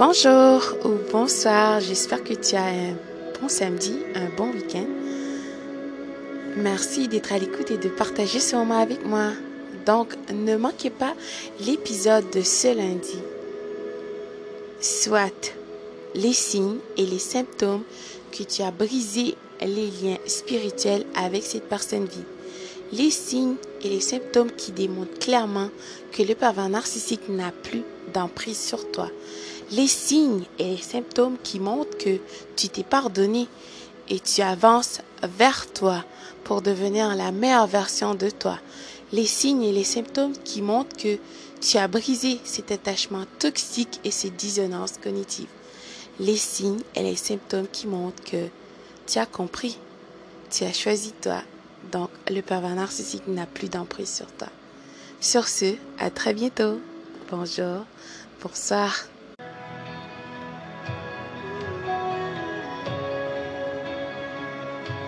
Bonjour ou bonsoir, j'espère que tu as un bon samedi, un bon week-end. Merci d'être à l'écoute et de partager ce moment avec moi. Donc, ne manquez pas l'épisode de ce lundi. Soit les signes et les symptômes que tu as brisé les liens spirituels avec cette personne. Les signes et les symptômes qui démontrent clairement que le pervers narcissique n'a plus d'emprise sur toi. Les signes et les symptômes qui montrent que tu t'es pardonné et tu avances vers toi pour devenir la meilleure version de toi. Les signes et les symptômes qui montrent que tu as brisé cet attachement toxique et ces dissonances cognitives. Les signes et les symptômes qui montrent que tu as compris, tu as choisi toi, donc le pervers narcissique n'a plus d'emprise sur toi. Sur ce, à très bientôt. Bonjour, bonsoir.